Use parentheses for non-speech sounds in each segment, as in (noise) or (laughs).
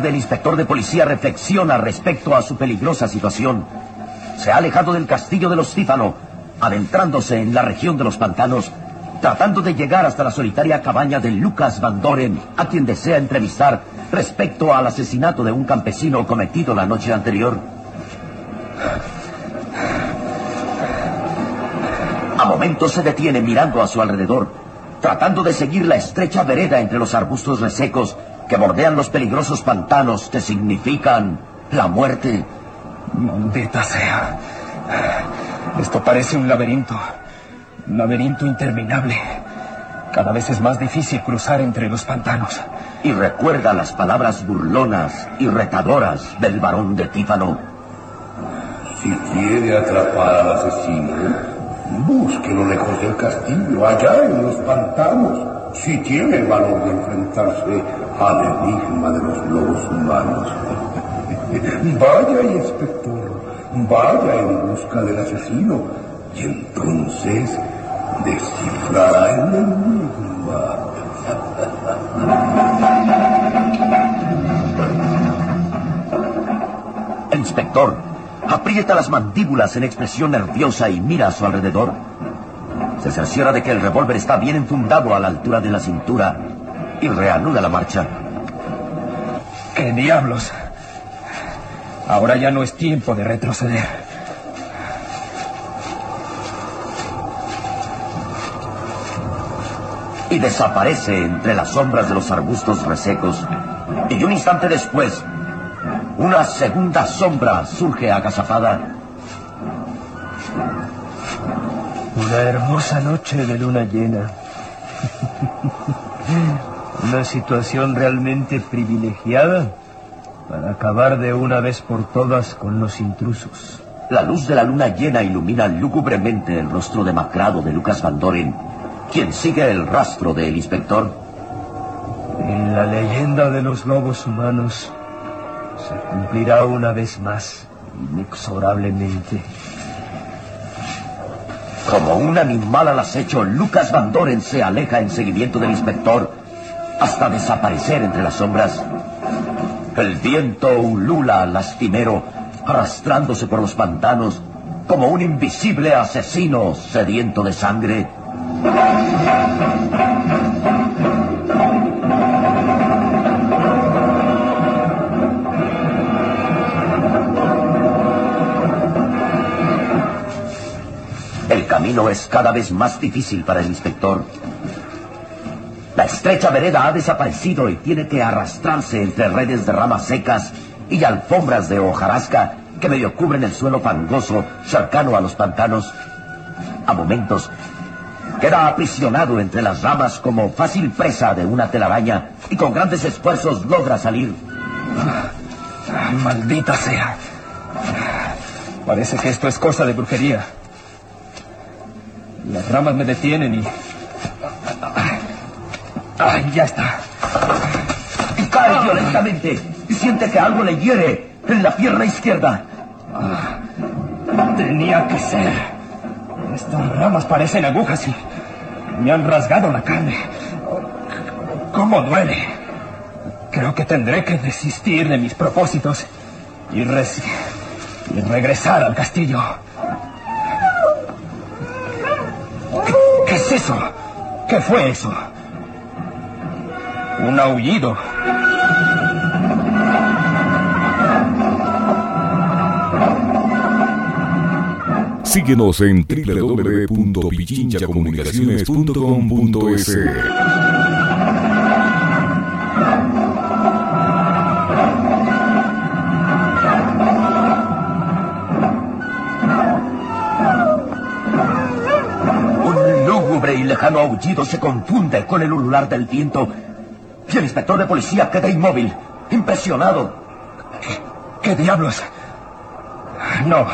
El inspector de policía reflexiona respecto a su peligrosa situación. Se ha alejado del castillo de los Cífano, adentrándose en la región de los pantanos, tratando de llegar hasta la solitaria cabaña de Lucas Van Doren, a quien desea entrevistar respecto al asesinato de un campesino cometido la noche anterior. A momentos se detiene mirando a su alrededor, tratando de seguir la estrecha vereda entre los arbustos resecos que bordean los peligrosos pantanos que significan la muerte. Maldita sea. Esto parece un laberinto. Un laberinto interminable. Cada vez es más difícil cruzar entre los pantanos. Y recuerda las palabras burlonas y retadoras del varón de Tífano. Si quiere atrapar al asesino, búsquelo lejos del castillo, allá en los pantanos. Si tiene el valor de enfrentarse al enigma de los lobos humanos. (laughs) vaya, inspector, vaya en busca del asesino y entonces descifrará el enigma. Inspector, aprieta las mandíbulas en expresión nerviosa y mira a su alrededor. Se cerciora de que el revólver está bien enfundado a la altura de la cintura y reanuda la marcha. ¿Qué diablos? Ahora ya no es tiempo de retroceder. Y desaparece entre las sombras de los arbustos resecos. Y un instante después, una segunda sombra surge agazafada. Una hermosa noche de luna llena. (laughs) Una situación realmente privilegiada para acabar de una vez por todas con los intrusos. La luz de la luna llena ilumina lúgubremente el rostro demacrado de Lucas Van Doren, quien sigue el rastro del inspector. En la leyenda de los lobos humanos, se cumplirá una vez más, inexorablemente. Como un animal al acecho, Lucas Van Doren se aleja en seguimiento del inspector hasta desaparecer entre las sombras. El viento ulula lastimero, arrastrándose por los pantanos como un invisible asesino sediento de sangre. Camino es cada vez más difícil para el inspector. La estrecha vereda ha desaparecido y tiene que arrastrarse entre redes de ramas secas y alfombras de hojarasca que medio cubren el suelo fangoso cercano a los pantanos. A momentos queda aprisionado entre las ramas como fácil presa de una telaraña y con grandes esfuerzos logra salir. Maldita sea. Parece que esto es cosa de brujería. Las ramas me detienen y... ¡Ay, ya está! Cae violentamente siente que algo le hiere en la pierna izquierda. Tenía que ser. Estas ramas parecen agujas y me han rasgado la carne. ¿Cómo duele? Creo que tendré que desistir de mis propósitos y, y regresar al castillo. ¿Qué, qué es eso? ¿Qué fue eso? Un aullido. Síguenos en www.pichinchacomunicaciones.com.es. lejano aullido se confunde con el ulular del viento. Y el inspector de policía queda inmóvil, impresionado. ¿Qué diablos? No,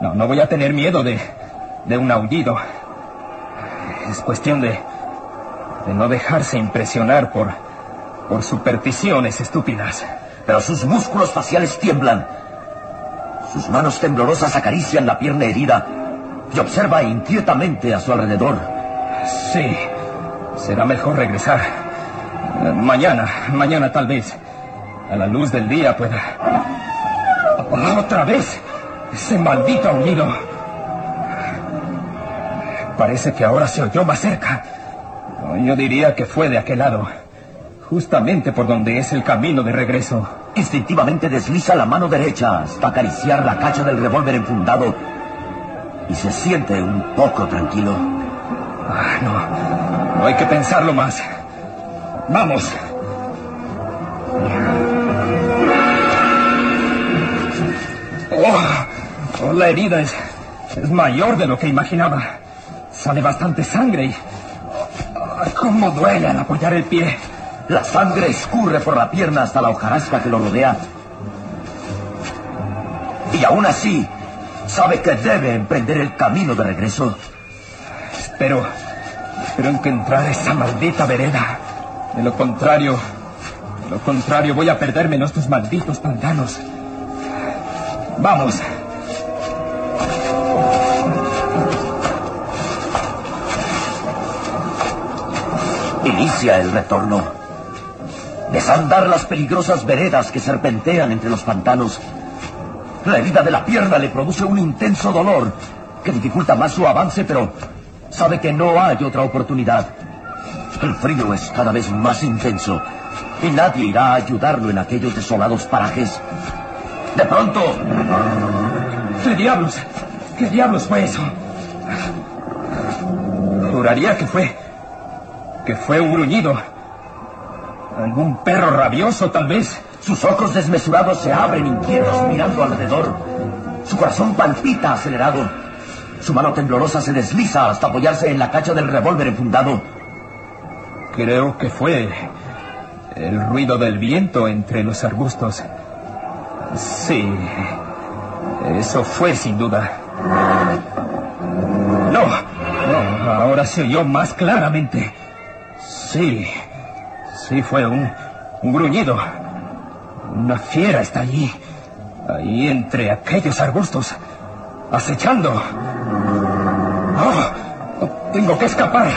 no, no voy a tener miedo de, de un aullido. Es cuestión de, de no dejarse impresionar por, por supersticiones estúpidas. Pero sus músculos faciales tiemblan. Sus manos temblorosas acarician la pierna herida y observa inquietamente a su alrededor. Sí, será mejor regresar. Mañana, mañana tal vez. A la luz del día pueda... Ah, ¡Otra vez! Ese maldito aullido. Parece que ahora se oyó más cerca. Yo diría que fue de aquel lado. Justamente por donde es el camino de regreso. Instintivamente desliza la mano derecha hasta acariciar la cacha del revólver enfundado y se siente un poco tranquilo. No. No hay que pensarlo más. Vamos. Oh, oh, la herida es, es mayor de lo que imaginaba. Sale bastante sangre y... ¿Cómo duele al apoyar el pie? La sangre escurre por la pierna hasta la hojarasca que lo rodea. Y aún así, sabe que debe emprender el camino de regreso. Espero... Espero encontrar esa maldita vereda. De lo contrario... De lo contrario, voy a perderme en estos malditos pantanos. Vamos. Inicia el retorno. Desandar las peligrosas veredas que serpentean entre los pantanos. La herida de la pierna le produce un intenso dolor que dificulta más su avance, pero sabe que no hay otra oportunidad. El frío es cada vez más intenso y nadie irá a ayudarlo en aquellos desolados parajes. De pronto, ¿Qué diablos? ¿Qué diablos fue eso? Juraría que fue... que fue un gruñido. Algún perro rabioso, tal vez. sus ojos desmesurados se abren inquietos mirando alrededor. Su corazón palpita acelerado. Su mano temblorosa se desliza hasta apoyarse en la cacha del revólver enfundado. Creo que fue el ruido del viento entre los arbustos. Sí, eso fue sin duda. No, no, ahora se oyó más claramente. Sí, sí fue un, un gruñido. Una fiera está allí, ahí entre aquellos arbustos, acechando. Tengo que escapar.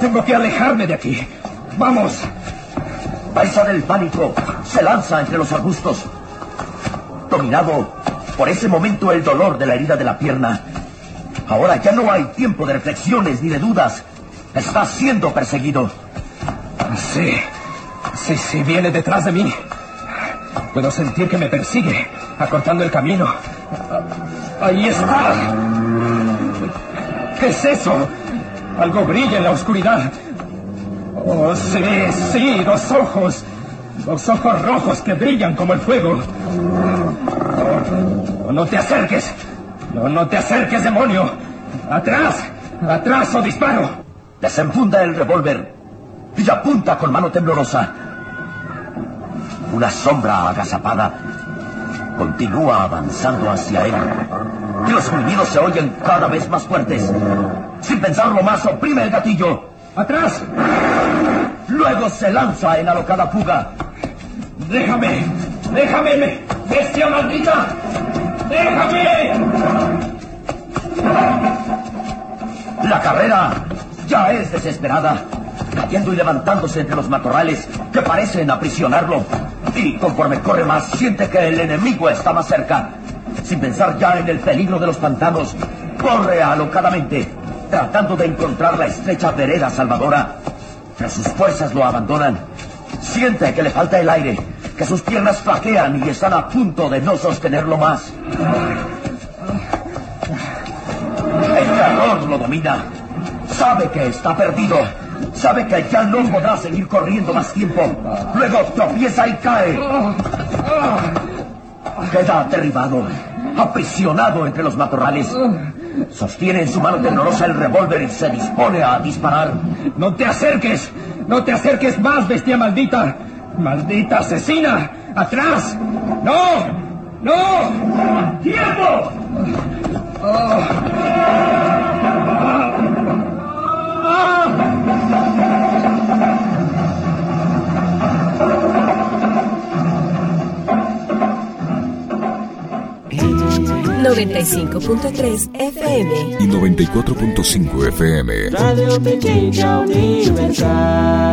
Tengo que alejarme de aquí. Vamos. Paisa del pánico se lanza entre los arbustos. Dominado por ese momento el dolor de la herida de la pierna. Ahora ya no hay tiempo de reflexiones ni de dudas. Está siendo perseguido. Sí, sí, sí, viene detrás de mí. Puedo sentir que me persigue, acortando el camino. Ahí está. ¿Qué es eso? Algo brilla en la oscuridad. Oh, sí, sí, dos ojos. Dos ojos rojos que brillan como el fuego. No, no te acerques. No, no te acerques, demonio. Atrás. Atrás o disparo. Desenfunda el revólver y apunta con mano temblorosa. Una sombra agazapada continúa avanzando hacia él. Y los gruñidos se oyen cada vez más fuertes. Sin pensarlo más, oprime el gatillo. ¡Atrás! Luego se lanza en alocada fuga. ¡Déjame! ¡Déjame! ¡Bestia maldita! ¡Déjame! La carrera ya es desesperada, cayendo y levantándose entre los matorrales que parecen aprisionarlo. Y conforme corre más, siente que el enemigo está más cerca. Sin pensar ya en el peligro de los pantanos, corre alocadamente, tratando de encontrar la estrecha vereda salvadora. Pero sus fuerzas lo abandonan. Siente que le falta el aire, que sus piernas flaquean y están a punto de no sostenerlo más. El terror lo domina. Sabe que está perdido. Sabe que ya no podrá seguir corriendo más tiempo. Luego tropieza y cae. Queda derribado, aprisionado entre los matorrales. Sostiene en su mano temblorosa el revólver y se dispone a disparar. ¡No te acerques! ¡No te acerques más, bestia maldita! ¡Maldita asesina! ¡Atrás! ¡No! ¡No! ¡Tiempo! ...95.3 FM... ...y 94.5 FM... Radio Pequeña Universal...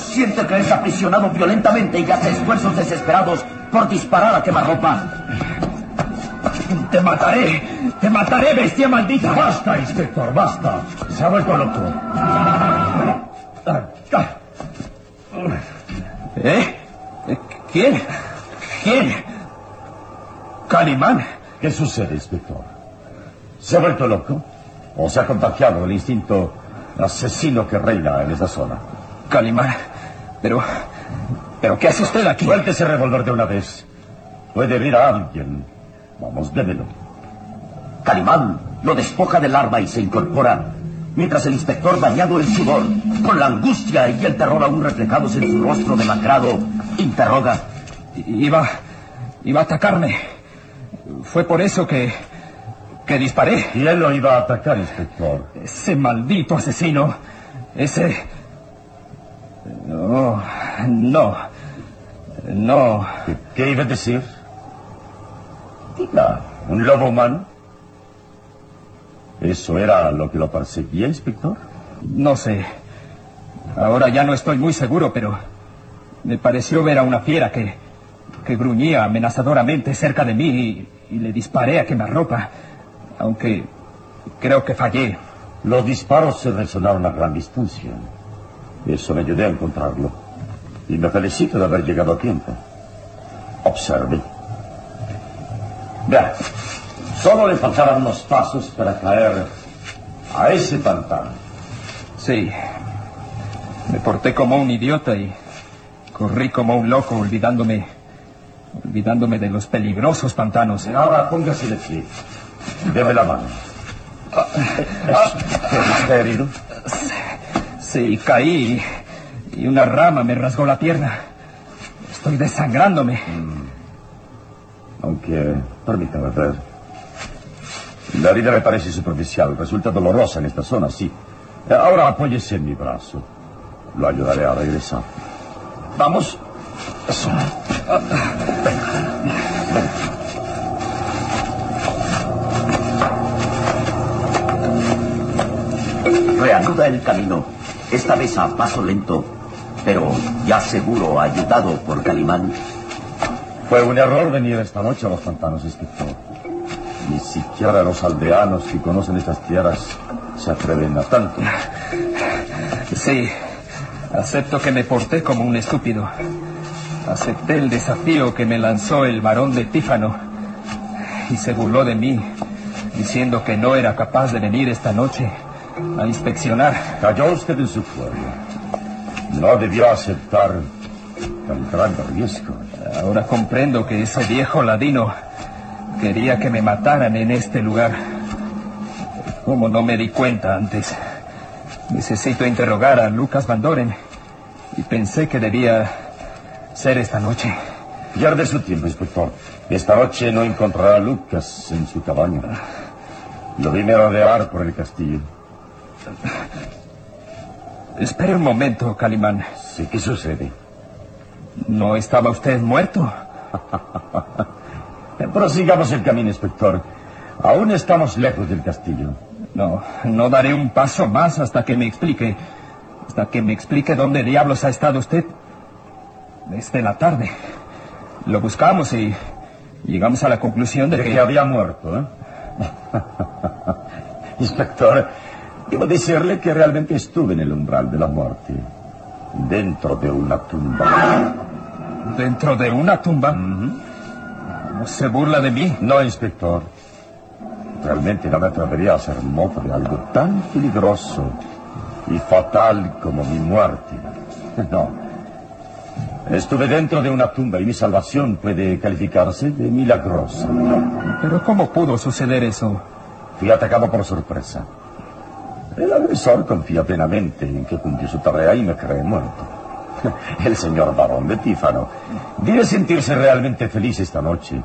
Siente que es aprisionado violentamente y hace esfuerzos desesperados por disparar a quemarropa. ¡Te mataré! ¡Te mataré, bestia maldita! ¡Basta, inspector, basta! Se ha vuelto loco. ¿Eh? ¿Quién? ¿Quién? ¿Calimán? ¿Qué sucede, inspector? ¿Se ha vuelto loco? ¿O se ha contagiado el instinto asesino que reina en esa zona? Calimán. Pero. ¿Pero qué hace usted aquí? Suelte ese revólver de una vez. Puede herir a alguien. Vamos, démelo. Calimán lo despoja del arma y se incorpora, mientras el inspector, bañado en sudor, con la angustia y el terror aún reflejados en su rostro demacrado, interroga. Iba. iba a atacarme. Fue por eso que. que disparé. ¿Quién lo iba a atacar, inspector? Ese maldito asesino. Ese. No. No. No. ¿Qué, qué iba a decir? Diga, ¿un lobo humano? ¿Eso era lo que lo perseguía, inspector? No sé. Ahora ya no estoy muy seguro, pero me pareció ver a una fiera que, que gruñía amenazadoramente cerca de mí y, y le disparé a quemarropa, aunque creo que fallé. Los disparos se resonaron a gran distancia. Eso me ayudé a encontrarlo. Y me felicito de haber llegado a tiempo. Observe. Vea, Solo le faltaban unos pasos para caer a ese pantano. Sí. Me porté como un idiota y corrí como un loco olvidándome olvidándome de los peligrosos pantanos. Ahora póngase de pie. Deme la mano. ¿Está herido? Sí, caí y una rama me rasgó la pierna. Estoy desangrándome. Mm. Aunque, permítame ver. La herida me parece superficial. Resulta dolorosa en esta zona, sí. Ahora apóyese en mi brazo. Lo ayudaré a regresar. Vamos. Eso. Reanuda el camino, esta vez a paso lento, pero ya seguro ayudado por Calimán. Fue un error venir esta noche a los pantanos, inspector. Ni siquiera los aldeanos que conocen estas tierras se atreven a tanto. Sí, acepto que me porté como un estúpido. Acepté el desafío que me lanzó el varón de Tífano y se burló de mí, diciendo que no era capaz de venir esta noche a inspeccionar. Cayó usted en su pueblo. No debió aceptar tan gran riesgo. Ahora comprendo que ese viejo ladino quería que me mataran en este lugar. ¿Cómo no me di cuenta antes? Necesito interrogar a Lucas Van Doren y pensé que debía ser esta noche. Pierde su tiempo, inspector. Esta noche no encontrará a Lucas en su cabaña. Lo vine a rodear por el castillo. Espere un momento, Calimán. Sí, ¿qué sucede? ¿No estaba usted muerto? (laughs) Prosigamos el camino, inspector. Aún estamos lejos del castillo. No, no daré un paso más hasta que me explique. Hasta que me explique dónde diablos ha estado usted. Desde la tarde. Lo buscamos y llegamos a la conclusión de, de que... que... había muerto, ¿eh? (laughs) Inspector, debo decirle que realmente estuve en el umbral de la muerte. Dentro de una tumba. ¿Dentro de una tumba? ¿No se burla de mí? No, inspector. Realmente no me atrevería a hacer mofa de algo tan peligroso y fatal como mi muerte. (laughs) No. Estuve dentro de una tumba y mi salvación puede calificarse de milagrosa. ¿Pero cómo pudo suceder eso? Fui atacado por sorpresa. El agresor confía plenamente en que cumplió su tarea y me cree muerto. (laughs) El señor barón de Tífano debe sentirse realmente feliz esta noche,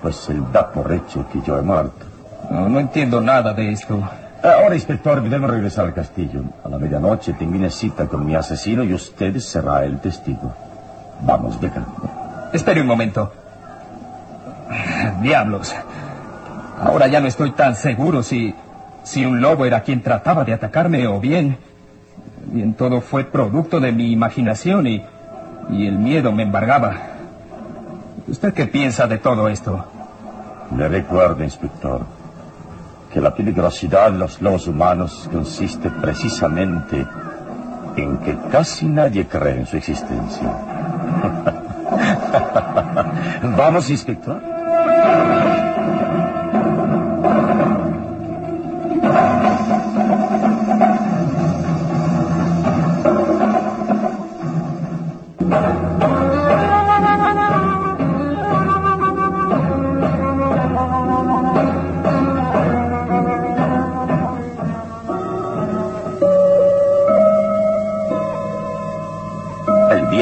pues él da por hecho que yo he muerto. No, no entiendo nada de esto. Ahora, inspector, debemos regresar al castillo. A la medianoche tengo una cita con mi asesino y usted será el testigo. Vamos, deja. Espere un momento. Diablos. Ahora ya no estoy tan seguro si, si un lobo era quien trataba de atacarme o bien. Bien, todo fue producto de mi imaginación y, y el miedo me embargaba. ¿Usted qué piensa de todo esto? Le recuerdo, inspector, que la peligrosidad de los lobos humanos consiste precisamente en que casi nadie cree en su existencia. (laughs) Vamos, inspector.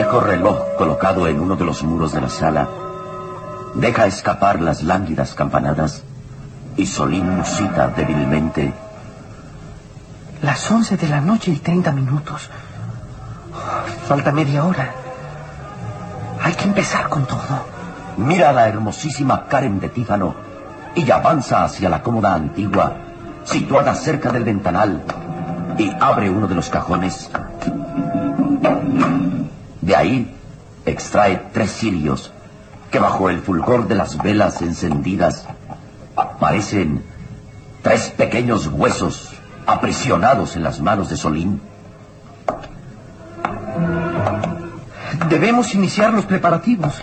Viejo reloj colocado en uno de los muros de la sala deja escapar las lánguidas campanadas y Solín musita débilmente. Las once de la noche y treinta minutos. Falta media hora. Hay que empezar con todo. Mira a la hermosísima Karen de Tífano y avanza hacia la cómoda antigua, situada cerca del ventanal, y abre uno de los cajones. De ahí extrae tres cirios que bajo el fulgor de las velas encendidas parecen tres pequeños huesos aprisionados en las manos de Solín. Debemos iniciar los preparativos.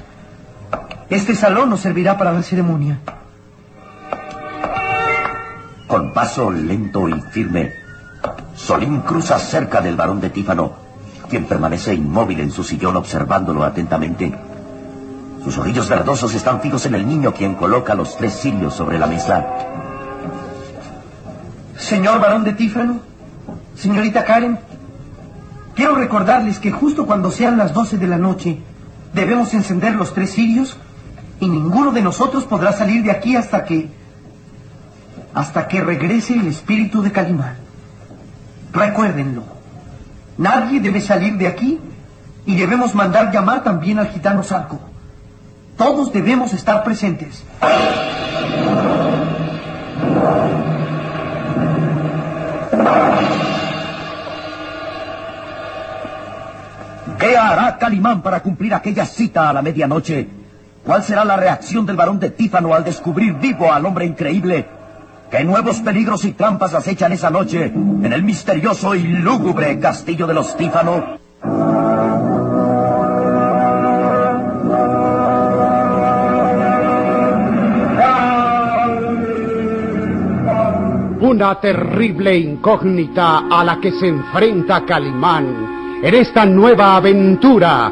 Este salón nos servirá para la ceremonia. Con paso lento y firme, Solín cruza cerca del varón de Tífano, quien permanece inmóvil en su sillón observándolo atentamente. Sus orillos verdosos están fijos en el niño, quien coloca los tres cirios sobre la mesa. Señor varón de Tífano, señorita Karen, quiero recordarles que justo cuando sean las doce de la noche, debemos encender los tres cirios y ninguno de nosotros podrá salir de aquí hasta que... hasta que regrese el espíritu de Calimán. Recuérdenlo. Nadie debe salir de aquí y debemos mandar llamar también al gitano Sarco. Todos debemos estar presentes. ¿Qué hará Calimán para cumplir aquella cita a la medianoche? ¿Cuál será la reacción del varón de Tífano al descubrir vivo al hombre increíble? ¿Qué nuevos peligros y trampas acechan esa noche en el misterioso y lúgubre castillo de los Tífano? Una terrible incógnita a la que se enfrenta Calimán en esta nueva aventura